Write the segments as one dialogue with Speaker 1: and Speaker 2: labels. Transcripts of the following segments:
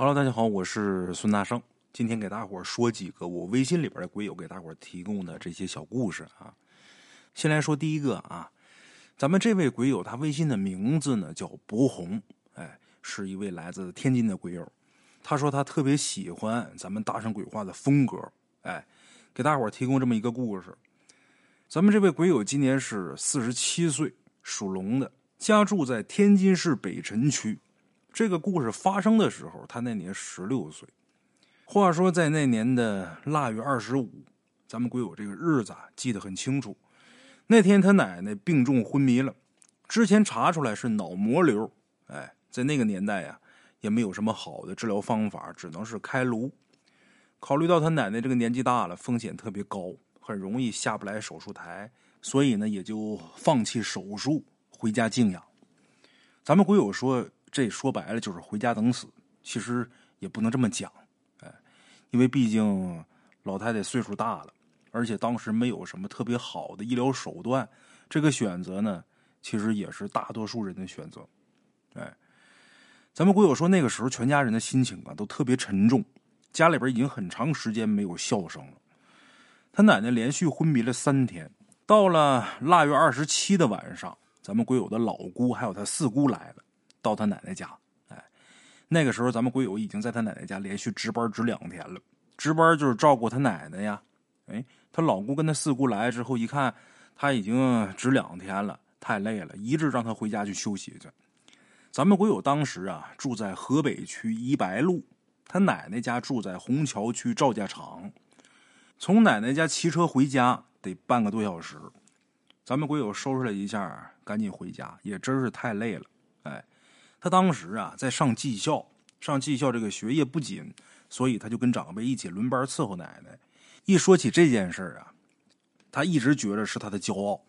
Speaker 1: Hello，大家好，我是孙大圣。今天给大伙儿说几个我微信里边的鬼友给大伙儿提供的这些小故事啊。先来说第一个啊，咱们这位鬼友他微信的名字呢叫博红，哎，是一位来自天津的鬼友。他说他特别喜欢咱们大圣鬼话的风格，哎，给大伙儿提供这么一个故事。咱们这位鬼友今年是四十七岁，属龙的，家住在天津市北辰区。这个故事发生的时候，他那年十六岁。话说在那年的腊月二十五，咱们鬼友这个日子啊记得很清楚。那天他奶奶病重昏迷了，之前查出来是脑膜瘤。哎，在那个年代呀，也没有什么好的治疗方法，只能是开颅。考虑到他奶奶这个年纪大了，风险特别高，很容易下不来手术台，所以呢，也就放弃手术，回家静养。咱们鬼友说。这说白了就是回家等死，其实也不能这么讲，哎，因为毕竟老太太岁数大了，而且当时没有什么特别好的医疗手段，这个选择呢，其实也是大多数人的选择，哎，咱们鬼友说那个时候全家人的心情啊都特别沉重，家里边已经很长时间没有笑声了，他奶奶连续昏迷了三天，到了腊月二十七的晚上，咱们鬼友的老姑还有他四姑来了。到他奶奶家，哎，那个时候咱们鬼友已经在他奶奶家连续值班值两天了，值班就是照顾他奶奶呀。哎，他老姑跟他四姑来之后一看，他已经值两天了，太累了，一致让他回家去休息去。咱们鬼友当时啊住在河北区一白路，他奶奶家住在虹桥区赵家场，从奶奶家骑车回家得半个多小时。咱们鬼友收拾了一下，赶紧回家，也真是太累了，哎。他当时啊在上技校，上技校这个学业不紧，所以他就跟长辈一起轮班伺候奶奶。一说起这件事啊，他一直觉得是他的骄傲。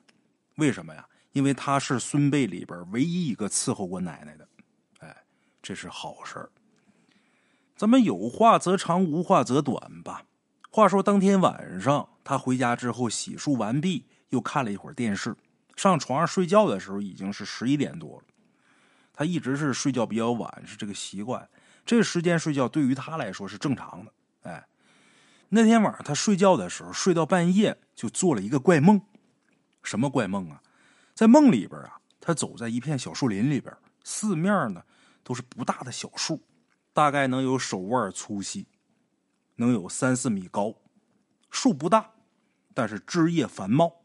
Speaker 1: 为什么呀？因为他是孙辈里边唯一一个伺候过奶奶的。哎，这是好事儿。咱们有话则长，无话则短吧。话说当天晚上，他回家之后洗漱完毕，又看了一会儿电视，上床上睡觉的时候已经是十一点多了。他一直是睡觉比较晚，是这个习惯。这个时间睡觉对于他来说是正常的。哎，那天晚上他睡觉的时候，睡到半夜就做了一个怪梦。什么怪梦啊？在梦里边啊，他走在一片小树林里边，四面呢都是不大的小树，大概能有手腕粗细，能有三四米高。树不大，但是枝叶繁茂。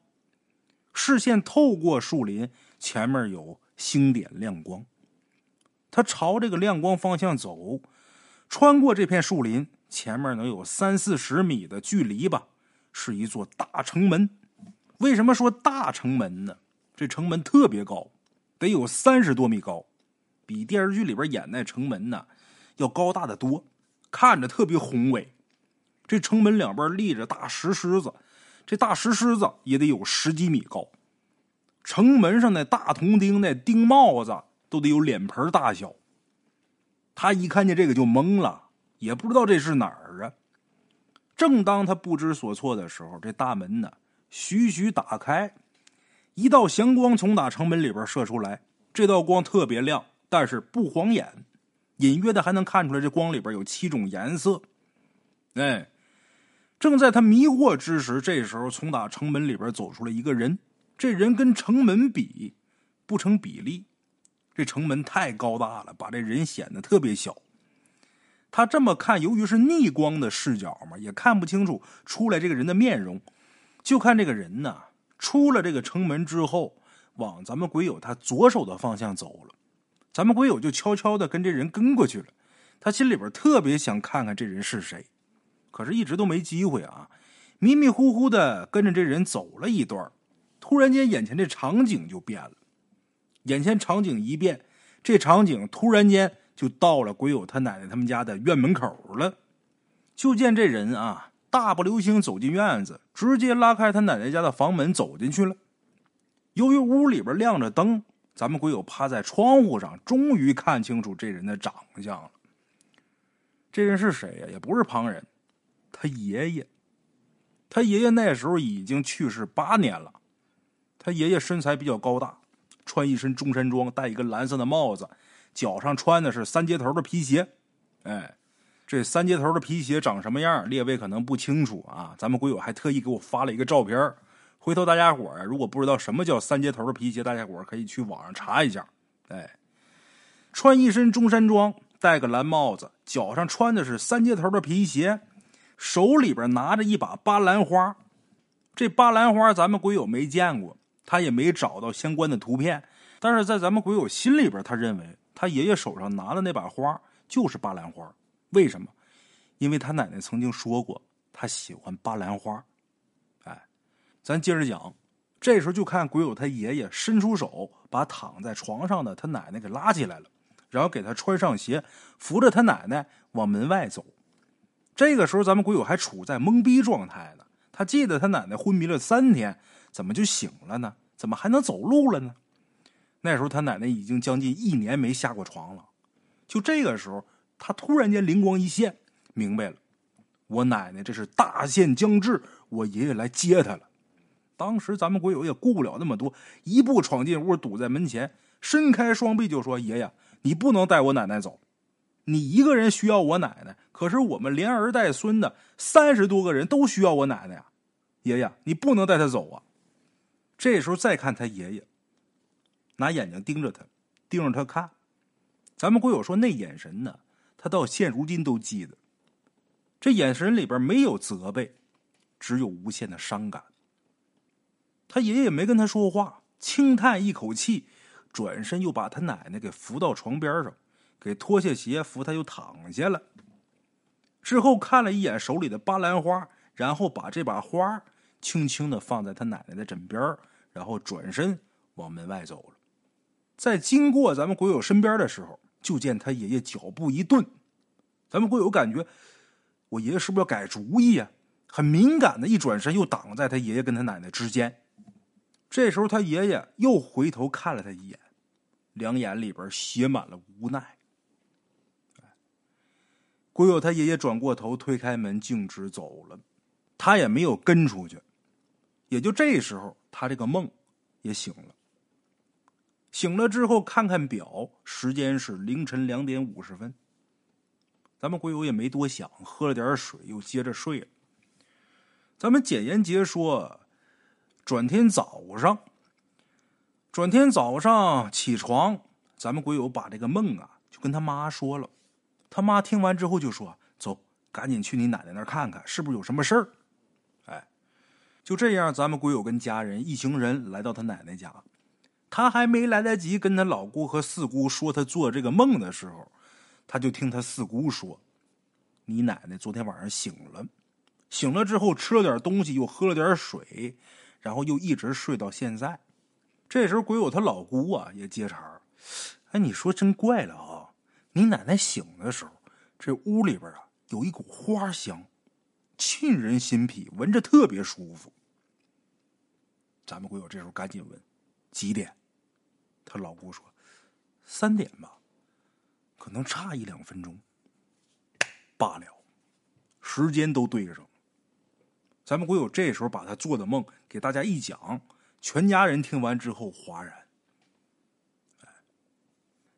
Speaker 1: 视线透过树林，前面有星点亮光。他朝这个亮光方向走，穿过这片树林，前面能有三四十米的距离吧，是一座大城门。为什么说大城门呢？这城门特别高，得有三十多米高，比电视剧里边演那城门呢要高大的多，看着特别宏伟。这城门两边立着大石狮子，这大石狮子也得有十几米高。城门上那大铜钉那钉帽子。都得有脸盆大小。他一看见这个就懵了，也不知道这是哪儿啊。正当他不知所措的时候，这大门呢徐徐打开，一道祥光从打城门里边射出来。这道光特别亮，但是不晃眼，隐约的还能看出来这光里边有七种颜色。哎，正在他迷惑之时，这时候从打城门里边走出来一个人，这人跟城门比不成比例。这城门太高大了，把这人显得特别小。他这么看，由于是逆光的视角嘛，也看不清楚出来这个人的面容。就看这个人呢，出了这个城门之后，往咱们鬼友他左手的方向走了。咱们鬼友就悄悄的跟这人跟过去了。他心里边特别想看看这人是谁，可是一直都没机会啊。迷迷糊糊的跟着这人走了一段，突然间眼前这场景就变了。眼前场景一变，这场景突然间就到了鬼友他奶奶他们家的院门口了。就见这人啊，大步流星走进院子，直接拉开他奶奶家的房门走进去了。由于屋里边亮着灯，咱们鬼友趴在窗户上，终于看清楚这人的长相了。这人是谁呀？也不是旁人，他爷爷。他爷爷那时候已经去世八年了。他爷爷身材比较高大。穿一身中山装，戴一个蓝色的帽子，脚上穿的是三接头的皮鞋，哎，这三接头的皮鞋长什么样？列位可能不清楚啊。咱们鬼友还特意给我发了一个照片回头大家伙儿如果不知道什么叫三接头的皮鞋，大家伙儿可以去网上查一下。哎，穿一身中山装，戴个蓝帽子，脚上穿的是三接头的皮鞋，手里边拿着一把巴兰花。这巴兰花咱们鬼友没见过，他也没找到相关的图片。但是在咱们鬼友心里边，他认为他爷爷手上拿的那把花就是巴兰花。为什么？因为他奶奶曾经说过，他喜欢巴兰花。哎，咱接着讲。这时候就看鬼友他爷爷伸出手，把躺在床上的他奶奶给拉起来了，然后给他穿上鞋，扶着他奶奶往门外走。这个时候，咱们鬼友还处在懵逼状态呢。他记得他奶奶昏迷了三天，怎么就醒了呢？怎么还能走路了呢？那时候他奶奶已经将近一年没下过床了。就这个时候，他突然间灵光一现，明白了，我奶奶这是大限将至，我爷爷来接她了。当时咱们鬼友也顾不了那么多，一步闯进屋，堵在门前，伸开双臂就说：“爷爷，你不能带我奶奶走，你一个人需要我奶奶，可是我们连儿带孙的三十多个人都需要我奶奶呀，爷爷，你不能带她走啊！”这时候再看他爷爷，拿眼睛盯着他，盯着他看，咱们鬼友说那眼神呢，他到现如今都记得，这眼神里边没有责备，只有无限的伤感。他爷爷也没跟他说话，轻叹一口气，转身又把他奶奶给扶到床边上，给脱下鞋扶他又躺下了。之后看了一眼手里的八兰花，然后把这把花轻轻的放在他奶奶的枕边，然后转身往门外走了。在经过咱们鬼友身边的时候，就见他爷爷脚步一顿，咱们鬼友感觉我爷爷是不是要改主意啊？很敏感的一转身，又挡在他爷爷跟他奶奶之间。这时候，他爷爷又回头看了他一眼，两眼里边写满了无奈。鬼友他爷爷转过头，推开门，径直走了，他也没有跟出去。也就这时候，他这个梦也醒了。醒了之后，看看表，时间是凌晨两点五十分。咱们鬼友也没多想，喝了点水，又接着睡了。咱们简言结说。转天早上，转天早上起床，咱们鬼友把这个梦啊，就跟他妈说了。他妈听完之后就说：“走，赶紧去你奶奶那儿看看，是不是有什么事儿？”就这样，咱们鬼友跟家人一行人来到他奶奶家。他还没来得及跟他老姑和四姑说他做这个梦的时候，他就听他四姑说：“你奶奶昨天晚上醒了，醒了之后吃了点东西，又喝了点水。”然后又一直睡到现在，这时候鬼友他老姑啊也接茬哎，你说真怪了啊！你奶奶醒的时候，这屋里边啊有一股花香，沁人心脾，闻着特别舒服。咱们鬼友这时候赶紧问几点？他老姑说三点吧，可能差一两分钟。罢了，时间都对上了。咱们鬼友这时候把他做的梦给大家一讲，全家人听完之后哗然。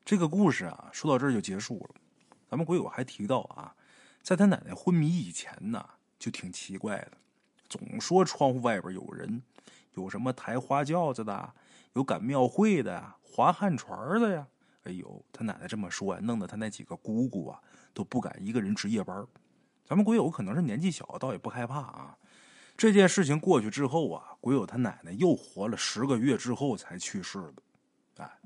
Speaker 1: 这个故事啊，说到这儿就结束了。咱们鬼友还提到啊，在他奶奶昏迷以前呢，就挺奇怪的，总说窗户外边有人，有什么抬花轿子的，有赶庙会的，划旱船的呀。哎呦，他奶奶这么说，弄得他那几个姑姑啊都不敢一个人值夜班。咱们鬼友可能是年纪小，倒也不害怕啊。这件事情过去之后啊，鬼友他奶奶又活了十个月之后才去世的。哎，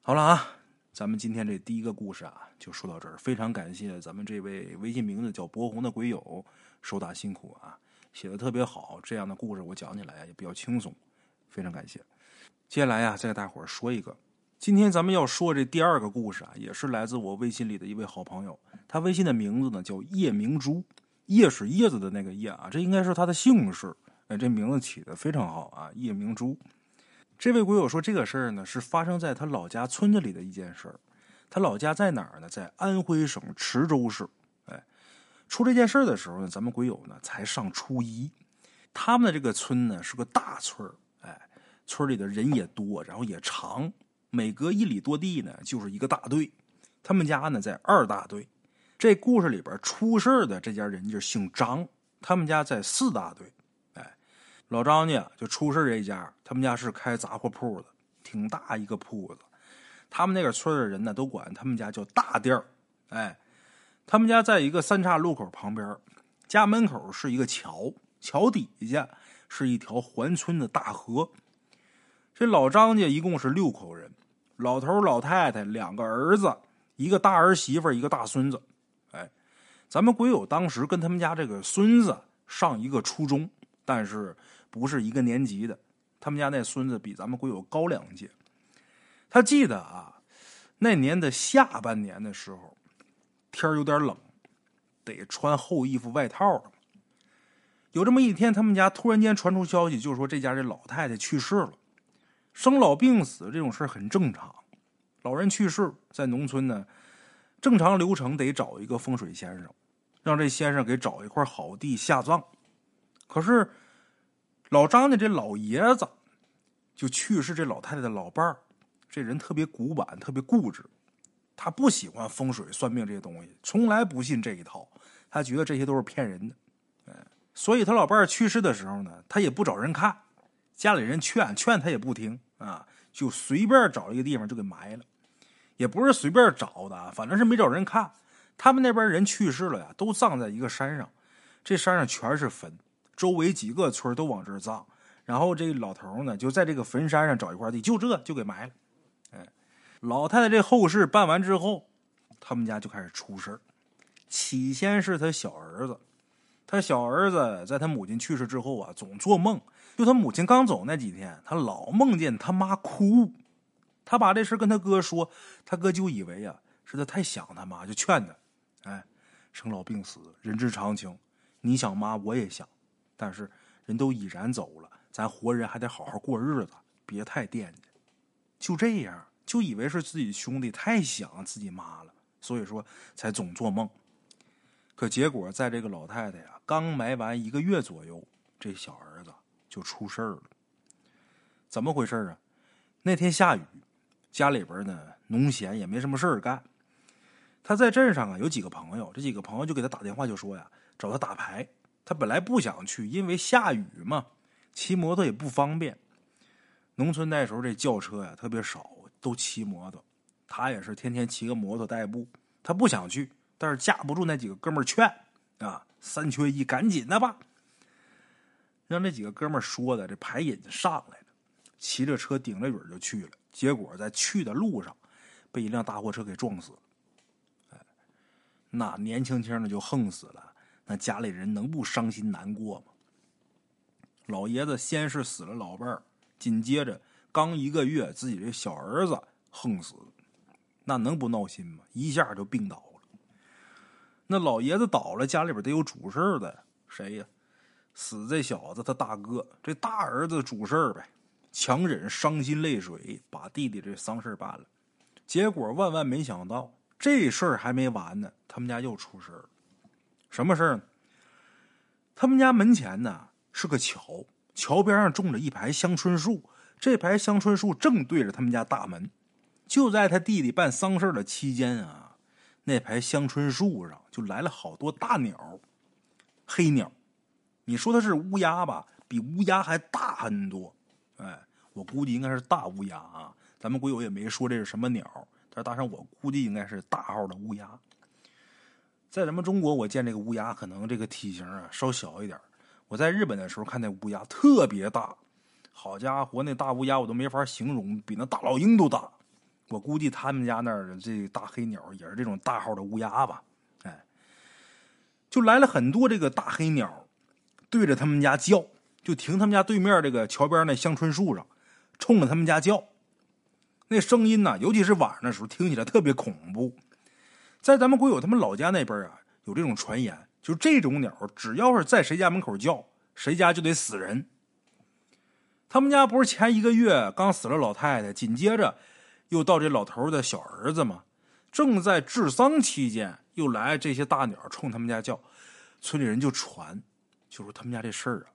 Speaker 1: 好了啊，咱们今天这第一个故事啊，就说到这儿。非常感谢咱们这位微信名字叫博红的鬼友，手打辛苦啊，写的特别好。这样的故事我讲起来也比较轻松，非常感谢。接下来呀，再给大伙儿说一个，今天咱们要说这第二个故事啊，也是来自我微信里的一位好朋友，他微信的名字呢叫叶明珠。叶是叶子的那个叶啊，这应该是他的姓氏。哎，这名字起的非常好啊，叶明珠。这位鬼友说，这个事儿呢是发生在他老家村子里的一件事儿。他老家在哪儿呢？在安徽省池州市。出这件事的时候呢，咱们鬼友呢才上初一。他们的这个村呢是个大村儿，哎，村里的人也多，然后也长，每隔一里多地呢就是一个大队。他们家呢在二大队。这故事里边出事的这家人就姓张，他们家在四大队。哎，老张家就出事这家，他们家是开杂货铺的，挺大一个铺子。他们那个村的人呢，都管他们家叫大店儿。哎，他们家在一个三岔路口旁边，家门口是一个桥，桥底下是一条环村的大河。这老张家一共是六口人，老头老太太两个儿子，一个大儿媳妇一个大孙子。哎，咱们鬼友当时跟他们家这个孙子上一个初中，但是不是一个年级的。他们家那孙子比咱们鬼友高两届。他记得啊，那年的下半年的时候，天有点冷，得穿厚衣服外套了。有这么一天，他们家突然间传出消息，就说这家这老太太去世了。生老病死这种事很正常，老人去世在农村呢，正常流程得找一个风水先生，让这先生给找一块好地下葬。可是老张家这老爷子就去世，这老太太的老伴儿，这人特别古板，特别固执，他不喜欢风水算命这些东西，从来不信这一套，他觉得这些都是骗人的。哎，所以他老伴儿去世的时候呢，他也不找人看。家里人劝劝他也不听啊，就随便找一个地方就给埋了，也不是随便找的，反正是没找人看。他们那边人去世了呀，都葬在一个山上，这山上全是坟，周围几个村都往这儿葬。然后这老头呢，就在这个坟山上找一块地，就这就给埋了。哎，老太太这后事办完之后，他们家就开始出事起先是他小儿子，他小儿子在他母亲去世之后啊，总做梦。就他母亲刚走那几天，他老梦见他妈哭。他把这事跟他哥说，他哥就以为呀是他太想他妈，就劝他：“哎，生老病死，人之常情。你想妈，我也想，但是人都已然走了，咱活人还得好好过日子，别太惦记。”就这样，就以为是自己兄弟太想自己妈了，所以说才总做梦。可结果，在这个老太太呀刚埋完一个月左右，这小儿子。就出事儿了，怎么回事啊？那天下雨，家里边呢农闲也没什么事儿干。他在镇上啊有几个朋友，这几个朋友就给他打电话，就说呀找他打牌。他本来不想去，因为下雨嘛，骑摩托也不方便。农村那时候这轿车呀特别少，都骑摩托。他也是天天骑个摩托代步，他不想去，但是架不住那几个哥们儿劝啊，三缺一，赶紧的吧。让那几个哥们说的，这牌瘾就上来了，骑着车顶着雨就去了。结果在去的路上，被一辆大货车给撞死了。哎，那年轻轻的就横死了，那家里人能不伤心难过吗？老爷子先是死了老伴儿，紧接着刚一个月，自己这小儿子横死，那能不闹心吗？一下就病倒了。那老爷子倒了，家里边得有主事的，谁呀？死这小子他大哥，这大儿子主事呗，强忍伤心泪水，把弟弟这丧事办了。结果万万没想到，这事儿还没完呢，他们家又出事儿。什么事儿呢？他们家门前呢是个桥，桥边上种着一排香椿树，这排香椿树正对着他们家大门。就在他弟弟办丧事的期间啊，那排香椿树上就来了好多大鸟，黑鸟。你说它是乌鸦吧？比乌鸦还大很多，哎，我估计应该是大乌鸦啊。咱们鬼友也没说这是什么鸟，但是大圣我估计应该是大号的乌鸦。在咱们中国，我见这个乌鸦可能这个体型啊稍小一点。我在日本的时候看那乌鸦特别大，好家伙，那大乌鸦我都没法形容，比那大老鹰都大。我估计他们家那儿的这大黑鸟也是这种大号的乌鸦吧？哎，就来了很多这个大黑鸟。对着他们家叫，就停他们家对面这个桥边那香椿树上，冲着他们家叫。那声音呢，尤其是晚上的时候，听起来特别恐怖。在咱们国友他们老家那边啊，有这种传言，就这种鸟，只要是在谁家门口叫，谁家就得死人。他们家不是前一个月刚死了老太太，紧接着又到这老头的小儿子吗？正在治丧期间，又来这些大鸟冲他们家叫，村里人就传。就说他们家这事儿啊，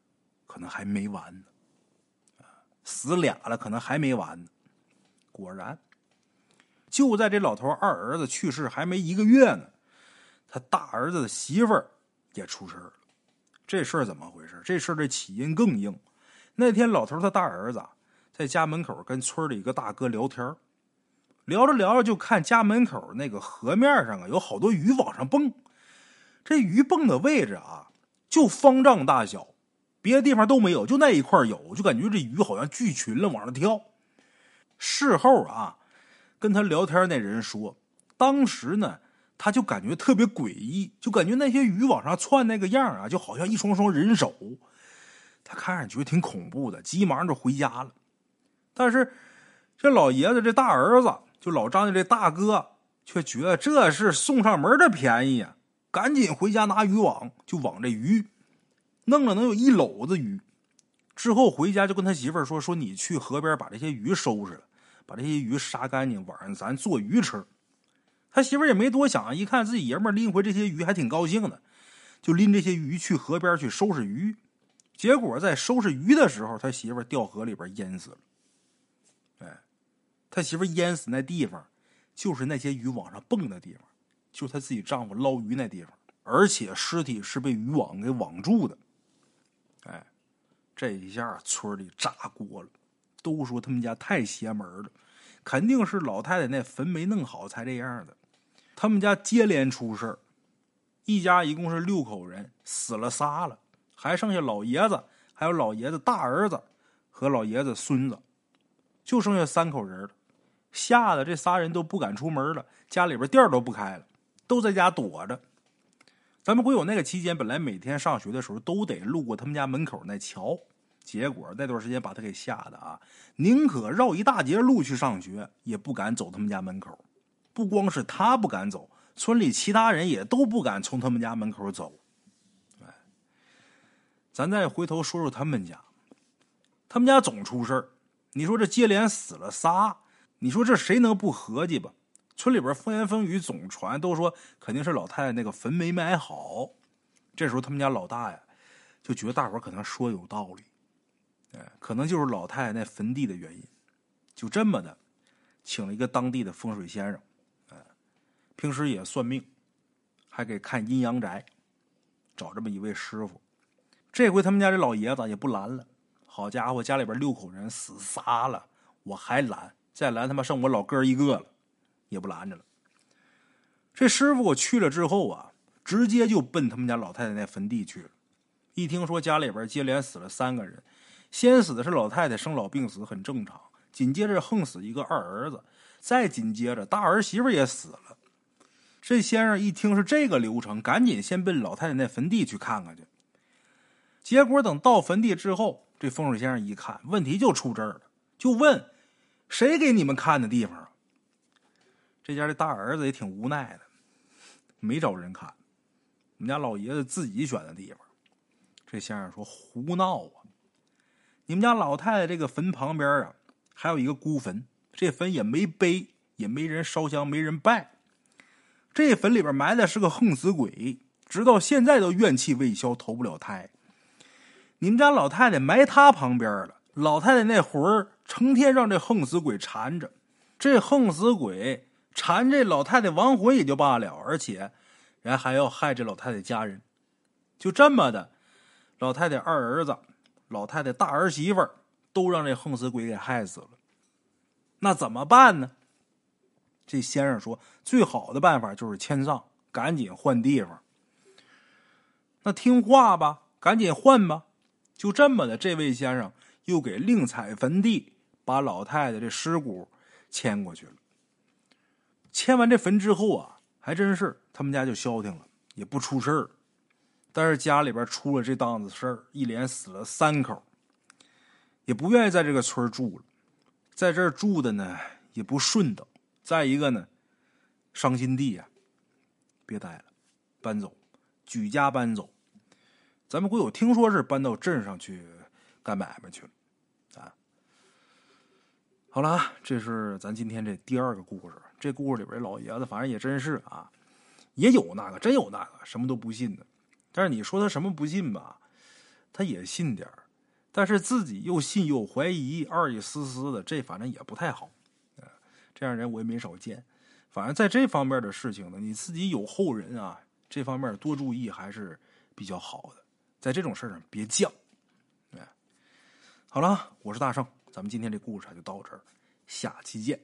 Speaker 1: 可能还没完呢，死俩了，可能还没完呢。果然，就在这老头二儿子去世还没一个月呢，他大儿子的媳妇儿也出事了。这事儿怎么回事？这事儿的起因更硬。那天老头他大儿子在家门口跟村里一个大哥聊天，聊着聊着就看家门口那个河面上啊有好多鱼往上蹦，这鱼蹦的位置啊就方丈大小，别的地方都没有，就那一块有，就感觉这鱼好像聚群了往上跳。事后啊，跟他聊天那人说，当时呢。他就感觉特别诡异，就感觉那些鱼往上窜那个样啊，就好像一双双人手。他看上去挺恐怖的，急忙就回家了。但是这老爷子这大儿子，就老张家这大哥，却觉得这是送上门的便宜啊，赶紧回家拿渔网，就网这鱼，弄了能有一篓子鱼。之后回家就跟他媳妇说：“说你去河边把这些鱼收拾了，把这些鱼杀干净，晚上咱做鱼吃。”他媳妇也没多想，一看自己爷们拎回这些鱼，还挺高兴的，就拎这些鱼去河边去收拾鱼。结果在收拾鱼的时候，他媳妇掉河里边淹死了。哎，他媳妇淹死那地方，就是那些鱼往上蹦的地方，就是他自己丈夫捞鱼那地方，而且尸体是被渔网给网住的。哎，这一下村里炸锅了，都说他们家太邪门了，肯定是老太太那坟没弄好才这样的。他们家接连出事一家一共是六口人，死了仨了，还剩下老爷子，还有老爷子大儿子和老爷子孙子，就剩下三口人了。吓得这仨人都不敢出门了，家里边店都不开了，都在家躲着。咱们国有那个期间，本来每天上学的时候都得路过他们家门口那桥，结果那段时间把他给吓得啊，宁可绕一大截路去上学，也不敢走他们家门口。不光是他不敢走，村里其他人也都不敢从他们家门口走。咱再回头说说他们家，他们家总出事儿。你说这接连死了仨，你说这谁能不合计吧？村里边风言风语总传，都说肯定是老太太那个坟没埋好。这时候他们家老大呀，就觉得大伙可能说有道理，哎，可能就是老太太那坟地的原因。就这么的，请了一个当地的风水先生。平时也算命，还给看阴阳宅，找这么一位师傅。这回他们家这老爷子也不拦了。好家伙，家里边六口人死仨了，我还拦？再拦他妈剩我老哥一个了，也不拦着了。这师傅我去了之后啊，直接就奔他们家老太太那坟地去了。一听说家里边接连死了三个人，先死的是老太太，生老病死很正常。紧接着横死一个二儿子，再紧接着大儿媳妇也死了。这先生一听是这个流程，赶紧先奔老太太那坟地去看看去。结果等到坟地之后，这风水先生一看，问题就出这儿了，就问：“谁给你们看的地方？”这家的大儿子也挺无奈的，没找人看，我们家老爷子自己选的地方。这先生说：“胡闹啊！你们家老太太这个坟旁边啊，还有一个孤坟，这坟也没碑，也没人烧香，没人拜。”这坟里边埋的是个横死鬼，直到现在都怨气未消，投不了胎。你们家老太太埋他旁边了，老太太那魂儿成天让这横死鬼缠着，这横死鬼缠这老太太亡魂也就罢了，而且人还要害这老太太家人，就这么的，老太太二儿子、老太太大儿媳妇都让这横死鬼给害死了。那怎么办呢？这先生说：“最好的办法就是迁葬，赶紧换地方。那听话吧，赶紧换吧。就这么的，这位先生又给另采坟地，把老太太这尸骨迁过去了。迁完这坟之后啊，还真是他们家就消停了，也不出事儿。但是家里边出了这档子事儿，一连死了三口，也不愿意在这个村住了，在这儿住的呢也不顺当。”再一个呢，伤心地呀，别待了，搬走，举家搬走。咱们国有听说是搬到镇上去干买卖去了，啊。好了啊，这是咱今天这第二个故事。这故事里边老爷子反正也真是啊，也有那个真有那个什么都不信的。但是你说他什么不信吧，他也信点但是自己又信又怀疑，二意思思的，这反正也不太好。这样人我也没少见。反正在这方面的事情呢，你自己有后人啊，这方面多注意还是比较好的。在这种事上别犟。好了，我是大圣，咱们今天这故事就到这儿，下期见。